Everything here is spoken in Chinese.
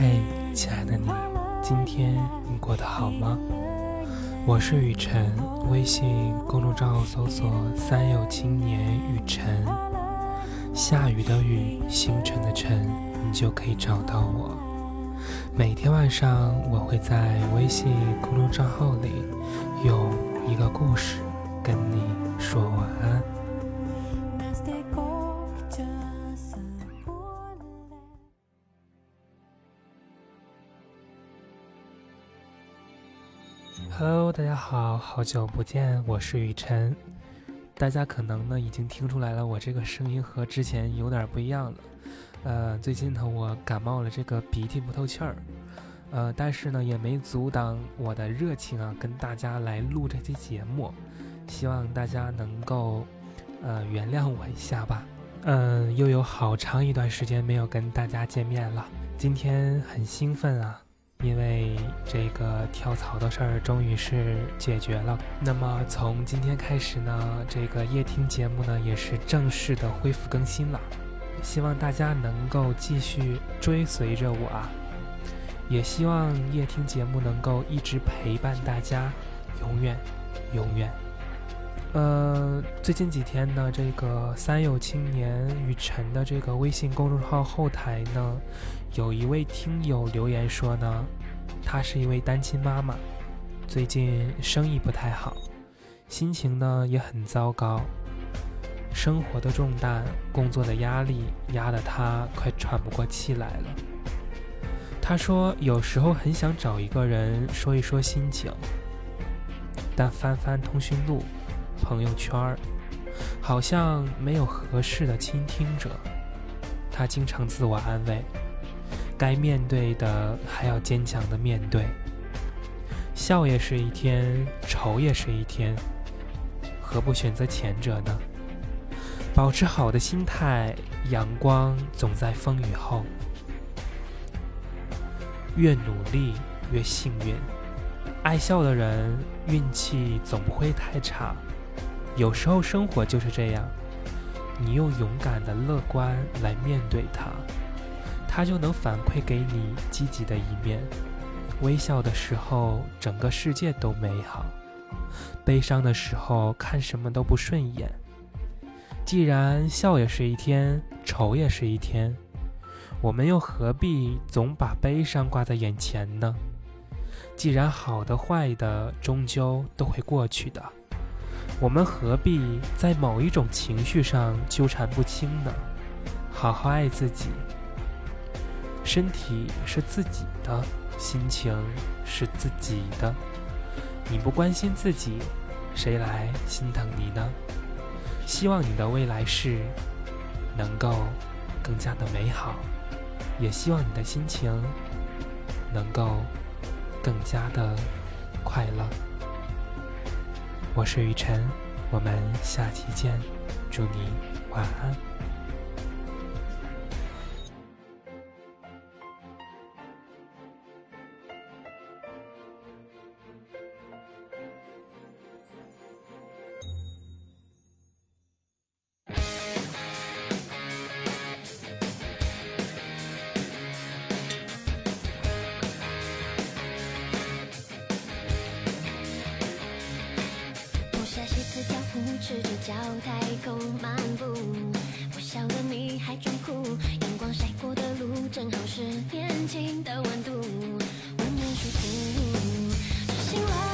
嘿，亲爱的你，今天你过得好吗？我是雨晨，微信公众账号搜索“三有青年雨晨”，下雨的雨，星辰的辰，你就可以找到我。每天晚上，我会在微信公众账号里用一个故事跟你说晚安。Hello，大家好，好久不见，我是雨晨。大家可能呢已经听出来了，我这个声音和之前有点不一样了。呃，最近呢我感冒了，这个鼻涕不透气儿。呃，但是呢也没阻挡我的热情啊，跟大家来录这期节目。希望大家能够呃原谅我一下吧。嗯，又有好长一段时间没有跟大家见面了，今天很兴奋啊。因为这个跳槽的事儿终于是解决了，那么从今天开始呢，这个夜听节目呢也是正式的恢复更新了，希望大家能够继续追随着我啊，也希望夜听节目能够一直陪伴大家，永远，永远。呃，最近几天呢，这个三有青年雨晨的这个微信公众号后台呢，有一位听友留言说呢，她是一位单亲妈妈，最近生意不太好，心情呢也很糟糕，生活的重担、工作的压力压得她快喘不过气来了。她说有时候很想找一个人说一说心情，但翻翻通讯录。朋友圈好像没有合适的倾听者，他经常自我安慰，该面对的还要坚强的面对。笑也是一天，愁也是一天，何不选择前者呢？保持好的心态，阳光总在风雨后。越努力越幸运，爱笑的人运气总不会太差。有时候生活就是这样，你用勇敢的乐观来面对它，它就能反馈给你积极的一面。微笑的时候，整个世界都美好；悲伤的时候，看什么都不顺眼。既然笑也是一天，愁也是一天，我们又何必总把悲伤挂在眼前呢？既然好的坏的终究都会过去的。我们何必在某一种情绪上纠缠不清呢？好好爱自己，身体是自己的，心情是自己的。你不关心自己，谁来心疼你呢？希望你的未来是能够更加的美好，也希望你的心情能够更加的快乐。我是雨辰，我们下期见，祝你晚安。赤着脚太空漫步，我笑了你还装酷，阳光晒过的路正好是年轻的温度，温暖舒服，执行我